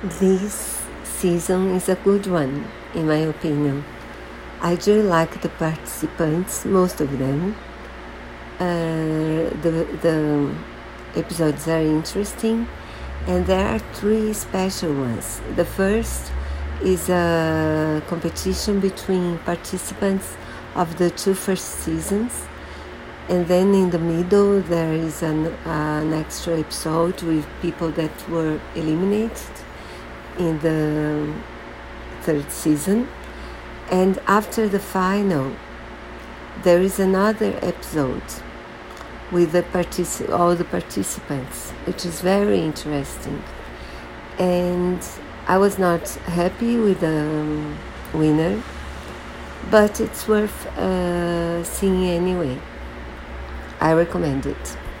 This season is a good one, in my opinion. I do like the participants, most of them. Uh, the, the episodes are interesting, and there are three special ones. The first is a competition between participants of the two first seasons, and then in the middle there is an, an extra episode with people that were eliminated in the third season and after the final, there is another episode with the partic- all the participants, which is very interesting. And I was not happy with the um, winner, but it's worth uh, seeing anyway. I recommend it.